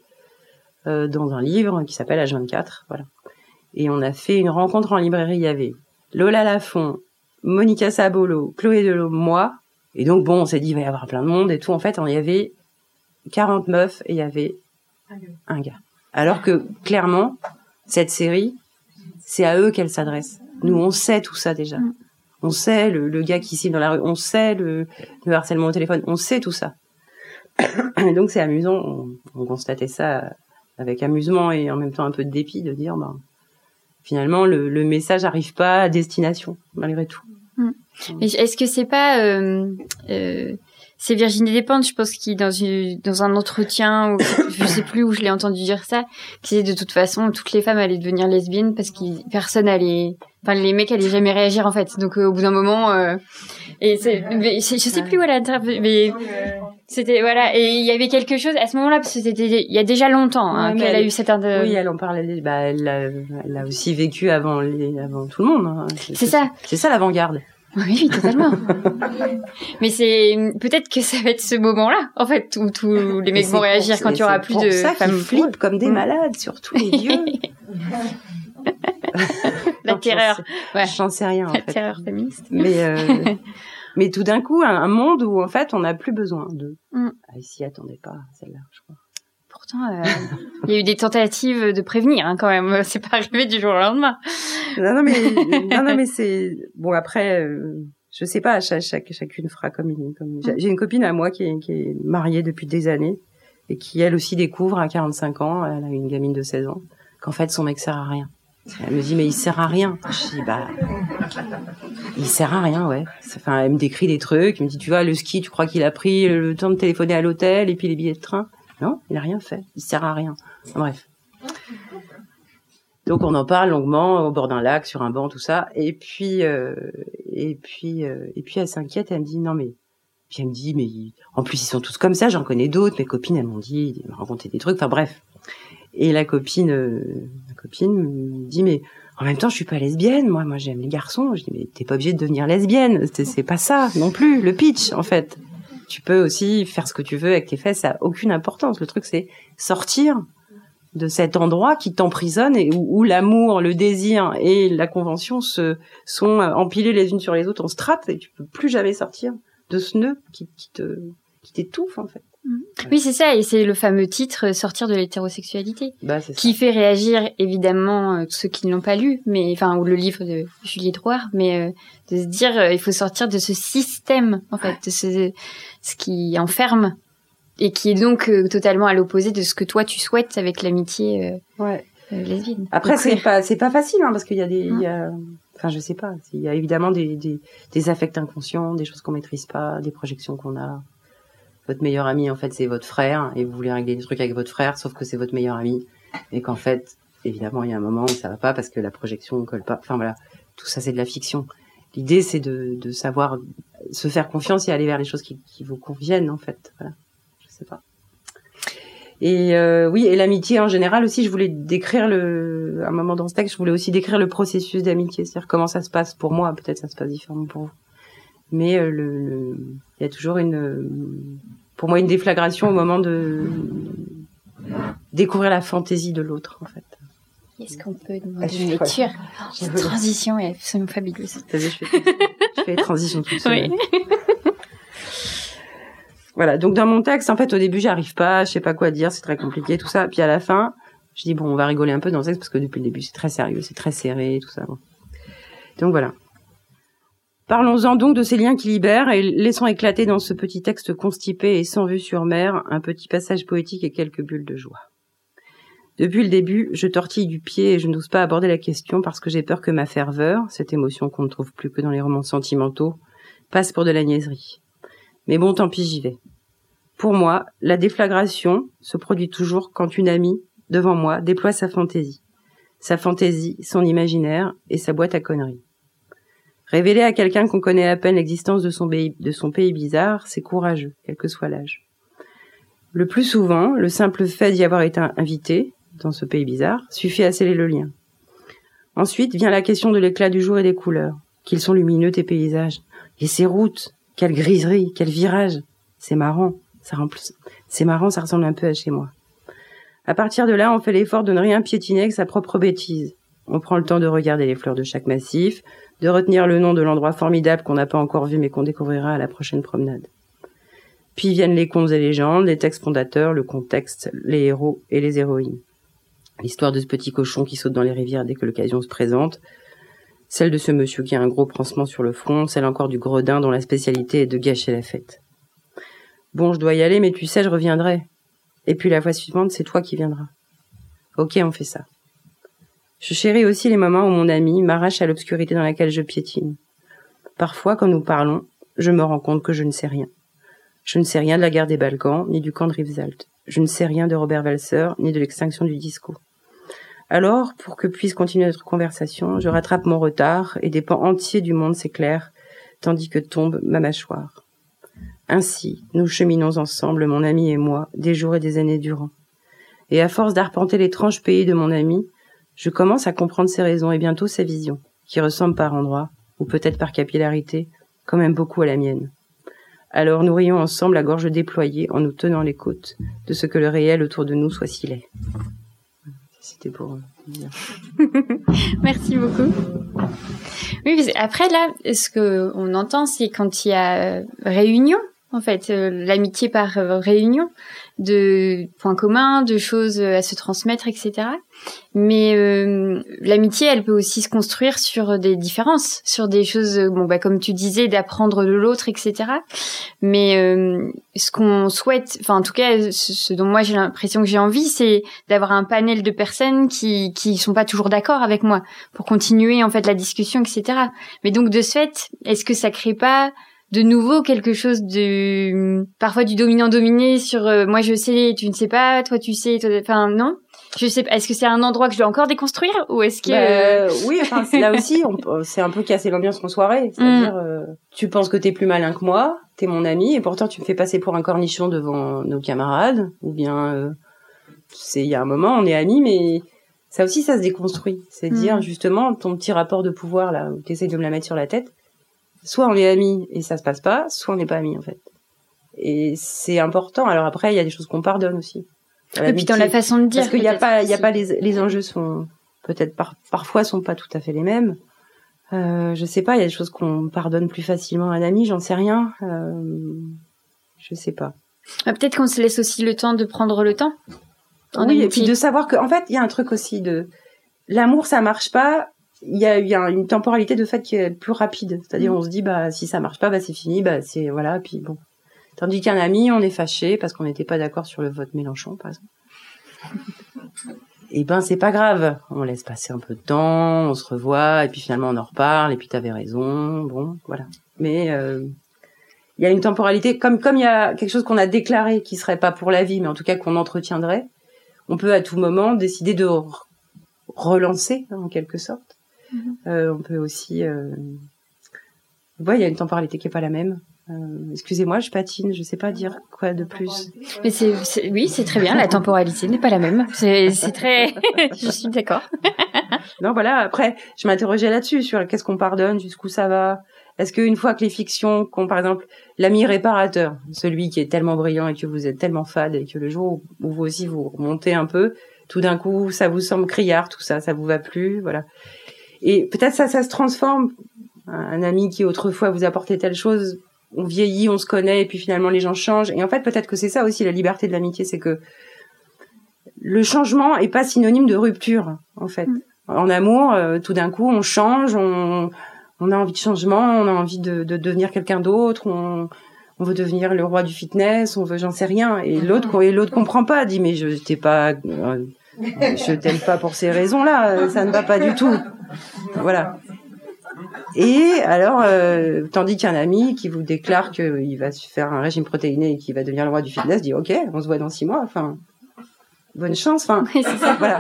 euh, dans un livre qui s'appelle H24, voilà. Et on a fait une rencontre en librairie. Il y avait Lola Lafont, Monica Sabolo, Chloé Delot, moi. Et donc bon, on s'est dit il va y avoir plein de monde et tout. En fait, il y avait 40 meufs et il y avait un gars. Alors que clairement, cette série, c'est à eux qu'elle s'adresse. Nous, on sait tout ça déjà. Mm. On sait le, le, gars qui signe dans la rue, on sait le, le, harcèlement au téléphone, on sait tout ça. Et donc c'est amusant, on, on, constatait ça avec amusement et en même temps un peu de dépit de dire, ben, finalement le, le message n'arrive pas à destination malgré tout. Mm. Mais est-ce que c'est pas euh, euh, c'est Virginie Despentes, je pense, qui dans une, dans un entretien, ou je sais plus où je l'ai entendu dire ça, qui disait de toute façon toutes les femmes allaient devenir lesbiennes parce que personne allait, enfin les mecs allaient jamais réagir en fait. Donc euh, au bout d'un moment, euh, et c'est, je sais plus où elle a, mais c'était voilà, et il y avait quelque chose à ce moment-là parce que c'était il y a déjà longtemps hein, qu'elle a eu cette. Oui, elle en parlait. Bah, elle, a, elle a aussi vécu avant les, avant tout le monde. Hein. C'est ça. C'est ça l'avant-garde. Oui, totalement. Mais c'est peut-être que ça va être ce moment-là, en fait, où tous les mecs vont réagir quand il y aura plus de ça femmes flippent comme des malades, surtout les vieux. La terreur. Ouais. J'en sais rien. En La terreur féministe. Mais euh, mais tout d'un coup, un, monde où en fait, on n'a plus besoin de. Mm. Ah, s'y attendait pas, celle-là, je crois. Pourtant, euh, il y a eu des tentatives de prévenir hein, quand même. C'est pas arrivé du jour au lendemain. Non, non, mais non, non, mais c'est bon. Après, euh, je sais pas. Chaque, chaque, chacune fera comme une. Comme... J'ai une copine à moi qui est, qui est mariée depuis des années et qui elle aussi découvre à 45 ans, elle a une gamine de 16 ans, qu'en fait son mec sert à rien. Elle me dit mais il sert à rien. Je dis bah il sert à rien ouais. Enfin elle me décrit des trucs, elle me dit tu vois le ski tu crois qu'il a pris le temps de téléphoner à l'hôtel et puis les billets de train. Non, il a rien fait. Il sert à rien. Bref. Donc on en parle longuement au bord d'un lac, sur un banc, tout ça. Et puis euh, et puis euh, et puis elle s'inquiète. Elle me dit non mais puis elle me dit mais en plus ils sont tous comme ça. J'en connais d'autres. Mes copines elles m'ont dit, elles m'ont raconté des trucs. Enfin bref. Et la copine euh, la copine me dit mais en même temps je suis pas lesbienne. Moi moi j'aime les garçons. Je dis mais t'es pas obligée de devenir lesbienne. C'est pas ça non plus le pitch en fait tu peux aussi faire ce que tu veux avec tes fesses, ça a aucune importance. Le truc, c'est sortir de cet endroit qui t'emprisonne et où, l'amour, le désir et la convention se sont empilés les unes sur les autres, on se trappe et tu peux plus jamais sortir de ce nœud te qui t'étouffe en fait. Mmh. Oui, c'est ça, et c'est le fameux titre "Sortir de l'hétérosexualité", bah, qui fait réagir évidemment euh, ceux qui ne l'ont pas lu, mais enfin ou le livre de Juliette Roy, mais euh, de se dire euh, il faut sortir de ce système en fait, de ce ce qui enferme et qui est donc totalement à l'opposé de ce que toi tu souhaites avec l'amitié ouais. lesbienne. Après c'est pas c'est pas facile hein, parce qu'il y a des y a enfin je sais pas, il y a évidemment des des, des affects inconscients, des choses qu'on maîtrise pas, des projections qu'on a votre meilleur ami en fait c'est votre frère et vous voulez régler des trucs avec votre frère sauf que c'est votre meilleur ami. Et qu'en fait évidemment il y a un moment où ça va pas parce que la projection ne colle pas. Enfin voilà. Tout ça c'est de la fiction. L'idée c'est de, savoir se faire confiance et aller vers les choses qui, qui vous conviennent en fait. Voilà. Je sais pas. Et euh, oui et l'amitié en général aussi je voulais décrire le à un moment dans ce texte je voulais aussi décrire le processus d'amitié. C'est-à-dire comment ça se passe pour moi. Peut-être ça se passe différemment pour vous mais euh, le, il y a toujours une, pour moi, une déflagration au moment de découvrir la fantaisie de l'autre, en fait. Est-ce qu'on peut demander ah, une lecture Cette transition est absolument fabuleuse. je fais, je fais les transitions toute seule. Oui. voilà. Donc dans mon texte, en fait, au début, j'arrive pas, je sais pas quoi dire, c'est très compliqué, tout ça. Puis à la fin, je dis bon, on va rigoler un peu dans le texte parce que depuis le début, c'est très sérieux, c'est très serré, tout ça. Donc voilà. Parlons-en donc de ces liens qui libèrent et laissons éclater dans ce petit texte constipé et sans vue sur mer un petit passage poétique et quelques bulles de joie. Depuis le début, je tortille du pied et je n'ose pas aborder la question parce que j'ai peur que ma ferveur, cette émotion qu'on ne trouve plus que dans les romans sentimentaux, passe pour de la niaiserie. Mais bon, tant pis, j'y vais. Pour moi, la déflagration se produit toujours quand une amie, devant moi, déploie sa fantaisie. Sa fantaisie, son imaginaire et sa boîte à conneries. Révéler à quelqu'un qu'on connaît à peine l'existence de son pays, bizarre, c'est courageux, quel que soit l'âge. Le plus souvent, le simple fait d'y avoir été invité, dans ce pays bizarre, suffit à sceller le lien. Ensuite vient la question de l'éclat du jour et des couleurs. Qu'ils sont lumineux tes paysages. Et ces routes, quelle griserie, quel virage. C'est marrant, ça c'est marrant, ça ressemble un peu à chez moi. À partir de là, on fait l'effort de ne rien piétiner avec sa propre bêtise. On prend le temps de regarder les fleurs de chaque massif, de retenir le nom de l'endroit formidable qu'on n'a pas encore vu mais qu'on découvrira à la prochaine promenade. Puis viennent les contes et légendes, les textes fondateurs, le contexte, les héros et les héroïnes. L'histoire de ce petit cochon qui saute dans les rivières dès que l'occasion se présente, celle de ce monsieur qui a un gros pansement sur le front, celle encore du gredin dont la spécialité est de gâcher la fête. Bon, je dois y aller, mais tu sais, je reviendrai. Et puis la fois suivante, c'est toi qui viendras. Ok, on fait ça. Je chéris aussi les moments où mon ami m'arrache à l'obscurité dans laquelle je piétine. Parfois, quand nous parlons, je me rends compte que je ne sais rien. Je ne sais rien de la guerre des Balkans, ni du camp de Rivesaltes. Je ne sais rien de Robert Walser, ni de l'extinction du disco. Alors, pour que puisse continuer notre conversation, je rattrape mon retard et des pans entiers du monde s'éclairent, tandis que tombe ma mâchoire. Ainsi, nous cheminons ensemble, mon ami et moi, des jours et des années durant. Et à force d'arpenter l'étrange pays de mon ami, je commence à comprendre ses raisons et bientôt sa vision, qui ressemble par endroits, ou peut-être par capillarité, quand même beaucoup à la mienne. Alors nous rions ensemble à gorge déployée en nous tenant les côtes de ce que le réel autour de nous soit si laid. C'était pour dire. Merci beaucoup. Oui, après là, ce que on entend, c'est quand il y a euh, réunion en fait, euh, l'amitié par euh, réunion, de points communs, de choses à se transmettre, etc. Mais euh, l'amitié, elle peut aussi se construire sur des différences, sur des choses, bon bah comme tu disais, d'apprendre de l'autre, etc. Mais ce qu'on souhaite, enfin en tout cas, ce, dont moi j'ai l'impression que j'ai envie, c'est d'avoir un panel de personnes qui qui sont pas toujours d'accord avec moi pour continuer en fait la discussion, etc. Mais donc de ce fait, est-ce que ça crée pas de nouveau quelque chose de parfois du dominant dominé sur euh, moi je sais tu ne sais pas toi tu sais toi enfin non? Je sais est-ce que c'est un endroit que je dois encore déconstruire ou est-ce que bah, oui enfin là aussi c'est un peu casser l'ambiance en soirée c'est-à-dire mm. euh, tu penses que t'es plus malin que moi t'es mon ami et pourtant tu me fais passer pour un cornichon devant nos camarades ou bien euh, c'est il y a un moment on est amis mais ça aussi ça se déconstruit c'est mm. justement ton petit rapport de pouvoir là où t'essayes de me la mettre sur la tête soit on est amis et ça se passe pas, soit on n'est pas amis en fait. Et c'est important. Alors après, il y a des choses qu'on pardonne aussi. Et puis dans la façon de dire. Parce qu'il n'y a pas, il y a pas les, les enjeux sont peut-être par, parfois sont pas tout à fait les mêmes. Euh, je sais pas, il y a des choses qu'on pardonne plus facilement à un ami, j'en sais rien. Euh, je sais pas. Ah, peut-être qu'on se laisse aussi le temps de prendre le temps. Oui, et puis de savoir que, en fait, il y a un truc aussi de l'amour, ça marche pas il y a, y a une temporalité de fait qui est plus rapide. C'est-à-dire, mm. on se dit, bah, si ça marche pas, bah, c'est fini, bah, c'est, voilà, puis bon. Tandis qu'un ami, on est fâché parce qu'on n'était pas d'accord sur le vote Mélenchon, par exemple. et eh ben, c'est pas grave. On laisse passer un peu de temps, on se revoit, et puis finalement, on en reparle, et puis t'avais raison, bon, voilà. Mais, euh, il y a une temporalité, comme, comme il y a quelque chose qu'on a déclaré qui serait pas pour la vie, mais en tout cas qu'on entretiendrait, on peut à tout moment décider de relancer, en quelque sorte. Mhm. Euh, on peut aussi, euh... il y a une temporalité qui est pas la même. Euh, excusez-moi, je patine, je sais pas dire quoi de plus. Mais c'est, oui, c'est très bien. La temporalité n'est pas la même. C'est, très, je suis d'accord. non, voilà. Après, je m'interrogeais là-dessus sur qu'est-ce qu'on pardonne, jusqu'où ça va. Est-ce qu'une fois que les fictions, comme par exemple l'ami réparateur, celui qui est tellement brillant et que vous êtes tellement fade et que le jour où vous aussi vous remontez un peu, tout d'un coup ça vous semble criard, tout ça, ça vous va plus, voilà. Et peut-être ça, ça se transforme. Un ami qui autrefois vous apportait telle chose, on vieillit, on se connaît, et puis finalement les gens changent. Et en fait, peut-être que c'est ça aussi la liberté de l'amitié, c'est que le changement est pas synonyme de rupture, en fait. Mm. En amour, euh, tout d'un coup, on change, on, on a envie de changement, on a envie de, de devenir quelqu'un d'autre, on, on veut devenir le roi du fitness, on veut, j'en sais rien. Et mm-hmm. l'autre, et l'autre comprend pas, dit mais je t'ai pas, euh, je t'aime pas pour ces raisons-là, ça ne va pas du tout. Voilà. Et alors, euh, tandis qu'un ami qui vous déclare qu'il va faire un régime protéiné et qu'il va devenir le roi du fitness dit OK, on se voit dans six mois. Enfin, bonne chance. Enfin, voilà.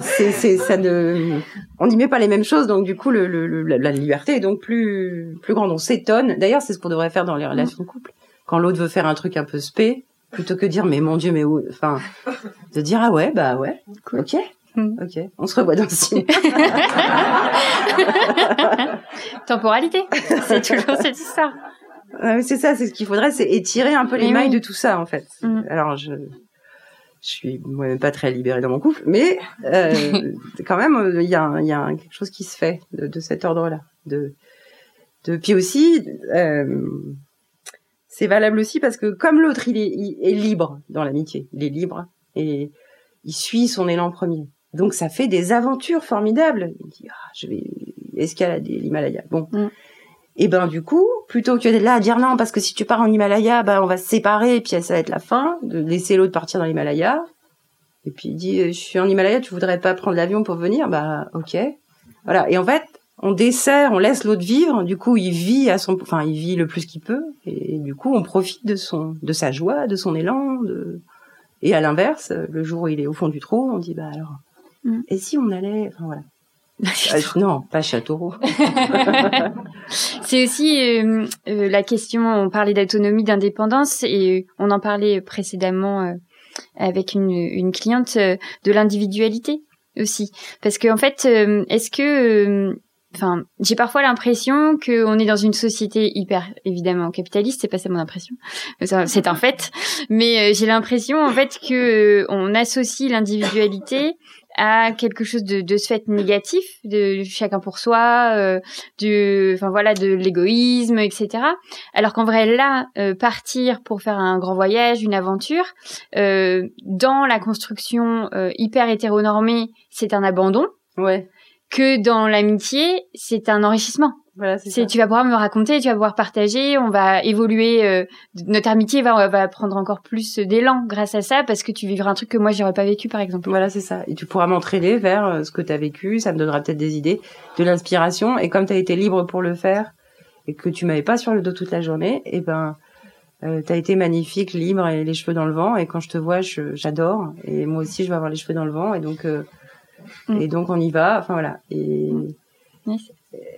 c'est, ça ne, on n'y met pas les mêmes choses, donc du coup, le, la liberté est donc plus, plus grande. On s'étonne. D'ailleurs, c'est ce qu'on devrait faire dans les relations de couple. Quand l'autre veut faire un truc un peu spé, plutôt que dire mais mon Dieu, mais où, enfin, de dire ah ouais, bah ouais, ok. Hmm. Ok, on se revoit dans six Temporalité, c'est toujours cette histoire c'est ça, c'est ce qu'il faudrait, c'est étirer un peu les mailles de tout ça en fait. Mm. Alors je je suis moi-même pas très libérée dans mon couple, mais euh, quand même euh, il y a, y a quelque chose qui se fait de, cet ordre-là. De, de puis aussi euh, c'est valable aussi parce que comme l'autre il est, il est libre dans l'amitié, il est libre et il suit son élan premier. Donc ça fait des aventures formidables. Il dit ah, je vais escalader l'Himalaya. Bon. Mm. Et ben du coup, plutôt que d'être là à dire non parce que si tu pars en Himalaya, ben on va se séparer et puis ça va être la fin, de laisser l'autre partir dans l'Himalaya. Et puis il dit je suis en Himalaya, tu voudrais pas prendre l'avion pour venir? Bah OK. Voilà. Et en fait, on dessert, on laisse l'autre vivre. Du coup, il vit à son, enfin, il vit le plus qu'il peut. Et du coup, on profite de son, de sa joie, de son élan. De... Et à l'inverse, le jour où il est au fond du trou, on dit bah alors, mm. et si on allait, enfin voilà. Euh, non, pas Châteauroux. c'est aussi euh, euh, la question, on parlait d'autonomie, d'indépendance, et on en parlait précédemment avec une, une cliente de l'individualité aussi. Parce qu'en en fait, est-ce que... Enfin, j'ai parfois l'impression qu'on est dans une société hyper évidemment capitaliste. C'est pas ça mon impression, c'est un fait. Mais j'ai l'impression en fait que on associe l'individualité à quelque chose de, de ce fait négatif, de chacun pour soi, euh, du, enfin voilà, de l'égoïsme, etc. Alors qu'en vrai, là, euh, partir pour faire un grand voyage, une aventure, euh, dans la construction euh, hyper hétéronormée, c'est un abandon. Ouais. Que dans l'amitié, c'est un enrichissement. Voilà, c'est tu vas pouvoir me raconter, tu vas pouvoir partager, on va évoluer, euh, notre amitié va, va prendre encore plus d'élan grâce à ça parce que tu vivras un truc que moi j'aurais pas vécu par exemple. Voilà, c'est ça. Et tu pourras m'entraîner vers euh, ce que tu as vécu, ça me donnera peut-être des idées, de l'inspiration et comme tu as été libre pour le faire et que tu m'avais pas sur le dos toute la journée, et eh ben euh, tu as été magnifique, libre et les cheveux dans le vent et quand je te vois, j'adore et moi aussi je vais avoir les cheveux dans le vent et donc euh, mm. et donc on y va, enfin voilà. Et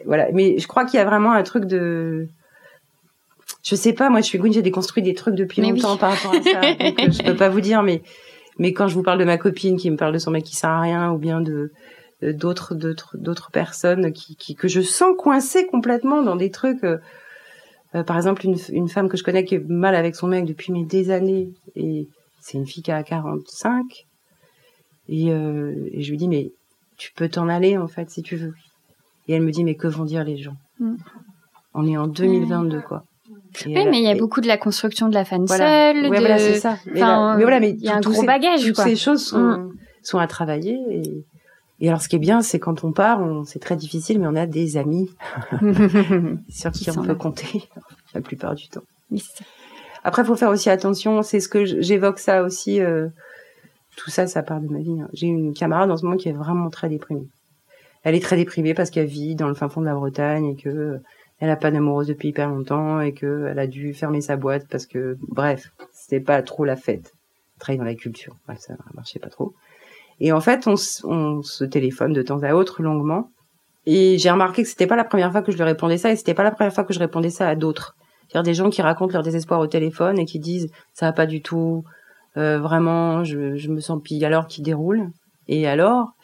voilà. Mais je crois qu'il y a vraiment un truc de, je sais pas, moi je suis Gwyn, j'ai déconstruit des trucs depuis longtemps par rapport à ça. donc, euh, je peux pas vous dire, mais mais quand je vous parle de ma copine qui me parle de son mec qui sert à rien, ou bien de d'autres d'autres d'autres personnes qui, qui que je sens coincées complètement dans des trucs. Euh, euh, par exemple, une, une femme que je connais qui est mal avec son mec depuis mais des années, et c'est une fille qui a 45, et, et je lui dis mais tu peux t'en aller en fait si tu veux. Et elle me dit, mais que vont dire les gens mm. On est en 2022, quoi. oui, mais il y a beaucoup de la construction de la femme seule. Oui, voilà, c'est ça. Mais, voilà, mais il y a un gros bagage. Toutes ces choses sont, mm. sont à travailler. Et, et alors, ce qui est bien, c'est quand on part, on, c'est très difficile, mais on a des amis sur qui, on peut compter la plupart du temps. Après, il faut faire aussi attention. C'est ce que j'évoque ça aussi. Euh, tout ça, ça part de ma vie. Hein. J'ai une camarade en ce moment qui est vraiment très déprimée elle est très déprimée parce qu'elle vit dans le fin fond de la Bretagne et que euh, elle a pas d'amoureuse depuis hyper longtemps et que elle a dû fermer sa boîte parce que bref, c'était pas trop la fête. Travailler dans la culture, ouais, ça marchait pas trop. Et en fait, on, on, se téléphone de temps à autre longuement. Et j'ai remarqué que c'était pas la première fois que je lui répondais ça et c'était pas la première fois que je répondais ça à d'autres. C'est-à-dire des gens qui racontent leur désespoir au téléphone et qui disent ça va pas du tout, euh, vraiment, je, je me sens pire alors qui déroule. Et alors,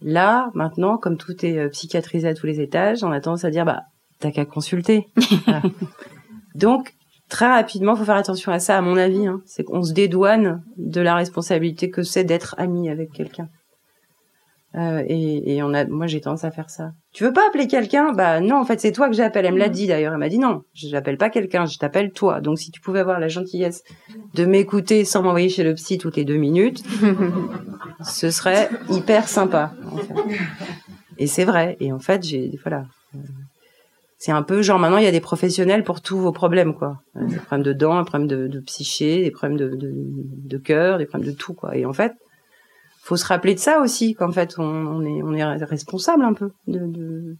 Là, maintenant, comme tout est euh, psychiatrisé à tous les étages, on a tendance à dire, bah, t'as qu'à consulter. Donc, très rapidement, faut faire attention à ça, à mon avis. Hein. C'est qu'on se dédouane de la responsabilité que c'est d'être ami avec quelqu'un. Euh, et, et, on a, moi j'ai tendance à faire ça. Tu veux pas appeler quelqu'un? Bah non, en fait c'est toi que j'appelle. Elle me l'a mm. dit d'ailleurs. Elle m'a dit non, je n'appelle pas quelqu'un, je t'appelle toi. Donc si tu pouvais avoir la gentillesse de m'écouter sans m'envoyer chez le psy toutes les deux minutes, ce serait hyper sympa. Et c'est vrai. Et en fait j'ai, voilà. c'est un peu genre maintenant il y a des professionnels pour tous vos problèmes quoi. Euh, des problèmes de dents, des problèmes de, de psyché, des problèmes de, de, de cœur, des problèmes de tout quoi. Et en fait, faut se rappeler de ça aussi qu'en fait on, on, est on est responsable un peu de, de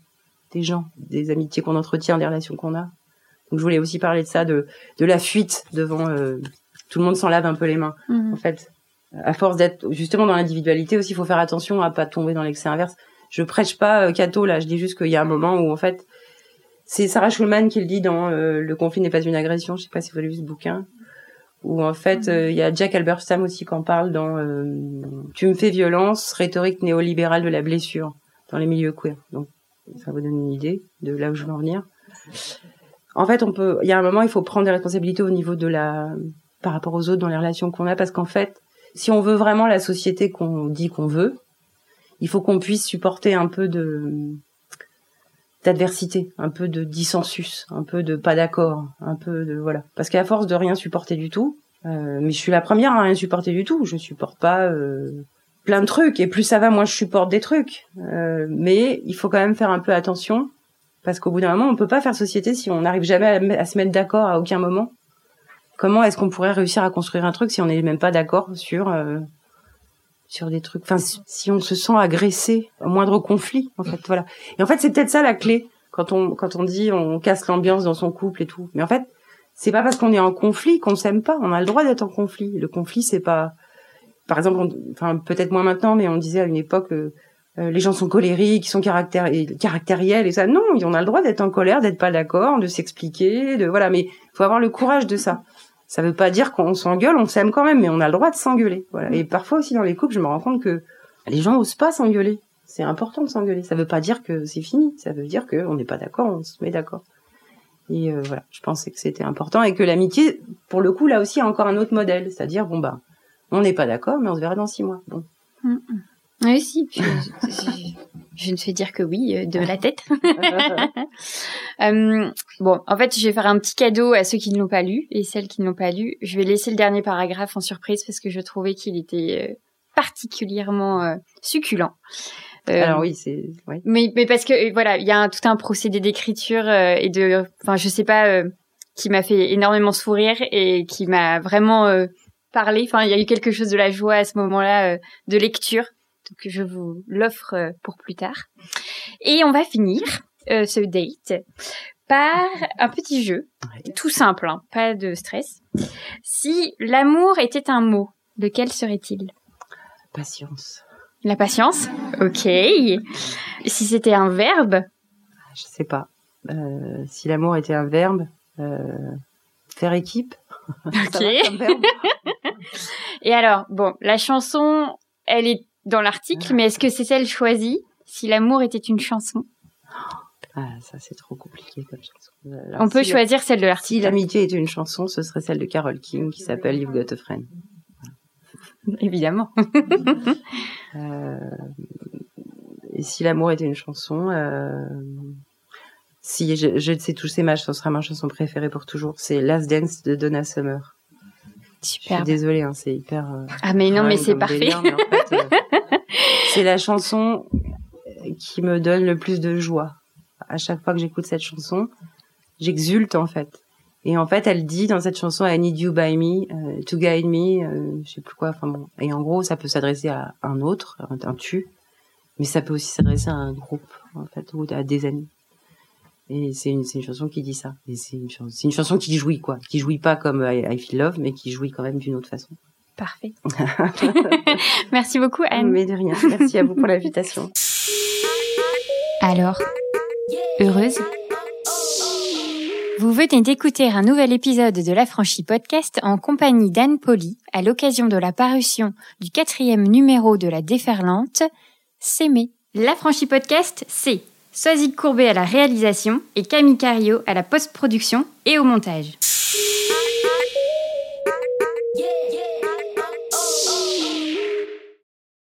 des gens, des amitiés qu'on entretient, des relations qu'on a. Donc je voulais aussi parler de ça, de de la fuite devant euh, tout le monde s'en lave un peu les mains. Mhm. En fait, à force d'être justement dans l'individualité aussi, il faut faire attention à pas tomber dans l'excès inverse. Je prêche pas euh, Cato là, je dis juste qu'il y a un moment où en fait c'est Sarah Schulman qui le dit dans euh, Le conflit n'est pas une agression. Je sais pas si vous avez vu ce bouquin. Où en fait, euh, il y a Jack Alberstam aussi qui en parle dans euh, Tu me fais violence, rhétorique néolibérale de la blessure dans les milieux queer. Donc ça vous donne une idée de là où je veux en venir. En fait, on peut, il y a un moment, il faut prendre des responsabilités au niveau de la, par rapport aux autres dans les relations qu'on a, parce qu'en fait, si on veut vraiment la société qu'on dit qu'on veut, il faut qu'on puisse supporter un peu de, d'adversité, un peu de dissensus, un peu de pas d'accord, un peu de voilà. Parce qu'à force de rien supporter du tout, euh, mais je suis la première à rien supporter du tout. Je supporte pas euh, plein de trucs et plus ça va, moins je supporte des trucs. Euh, mais il faut quand même faire un peu attention parce qu'au bout d'un moment, on peut pas faire société si on n'arrive jamais à se mettre d'accord à aucun moment. Comment est-ce qu'on pourrait réussir à construire un truc si on n'est même pas d'accord sur euh, sur des trucs. Enfin, si- on se sent agressé au moindre conflit, en fait, voilà. Et en fait, c'est peut-être ça la clé quand on quand on dit on casse l'ambiance dans son couple et tout. Mais en fait, c'est pas parce qu'on est en conflit qu'on s'aime pas. On a le droit d'être en conflit. Le conflit, c'est pas. Par exemple, on- enfin peut-être moins maintenant, mais on disait à une époque. euh, euh, les gens sont colériques, ils sont caractériels et ça. Non, on a le droit d'être en colère, d'être pas d'accord, de s'expliquer, de voilà. Mais faut avoir le courage de ça. Ça veut pas dire qu'on s'engueule, on s'aime quand même, mais on a le droit de s'engueuler. Voilà. Et parfois aussi dans les couples, je me rends compte que les gens osent pas s'engueuler. C'est important de s'engueuler. Ça veut pas dire que c'est fini. Ça veut dire qu'on n'est pas d'accord, on se met d'accord. Et euh, voilà, je pensais que c'était important et que l'amitié, pour le coup, là aussi, a encore un autre modèle. C'est-à-dire, bon bah, on n'est pas d'accord, mais on se verra dans six mois. Bon. Oui, si. Je, je- ne fais dire que oui euh, de la tête. Euh, bon, en fait, je vais faire un petit cadeau à ceux qui ne l'ont pas lu et celles qui ne l'ont pas lu. Je vais laisser le dernier paragraphe en surprise parce que je trouvais qu'il était euh, particulièrement euh, succulent. Euh, Alors oui, c'est ouais. mais, mais parce que euh, voilà, il y a un, tout un procédé d'écriture euh, et de, enfin, je sais pas, euh, qui m'a fait énormément sourire et qui m'a vraiment euh, parlé. Enfin, il y a eu quelque chose de la joie à ce moment-là euh, de lecture. Donc, je vous l'offre euh, pour plus tard. Et on va finir euh, ce date par un petit jeu, Ouais. tout simple, hein, pas de stress. Si l'amour était un mot, lequel serait-il? Patience. La patience? Ok. Si c'était un verbe? Je sais pas. Euh, si l'amour était un verbe, euh, faire équipe? Ok. Et alors, bon, la chanson, elle est dans l'article, mais est-ce que c'est celle choisie Si l'amour était une chanson? Ah, ça c'est trop compliqué comme chanson. Alors, On peut si- choisir celle de Si l'article. l'amitié était une chanson, ce serait celle de Carole King qui s'appelle You've Got a Friend. Évidemment. Euh, et si l'amour était une chanson, euh, si je, je sais toucher ma, ce sera ma chanson préférée pour toujours. C'est Last Dance de Donna Summer. Je suis Super. désolée, hein, c'est hyper. euh, Ah mais non, mais c'est parfait. délire, mais en fait, c'est la chanson qui me donne le plus de joie. À chaque fois que j'écoute cette chanson, j'exulte en fait. Et en fait, elle dit dans cette chanson I need you by me, euh, to guide me, euh, je sais plus quoi. Enfin bon. Et en gros, ça peut s'adresser à un autre, un, tu, mais ça peut aussi s'adresser à un groupe en fait ou à des amis. Et c'est une, chanson qui dit ça. Et c'est une, une chanson qui jouit quoi, qui jouit pas comme I Feel Love, mais qui jouit quand même d'une autre façon. Parfait. Merci beaucoup Anne. Mais de rien. Merci à vous pour l'invitation. Alors, heureuse? Vous venez d'écouter un nouvel épisode de l'Affranchi Podcast en compagnie d'Anne Poli à l'occasion de la parution du quatrième numéro de La Déferlante, S'aimer. L'Affranchi Podcast, c'est Soazic Courbet à la réalisation et Camille Cario à la post-production et au montage.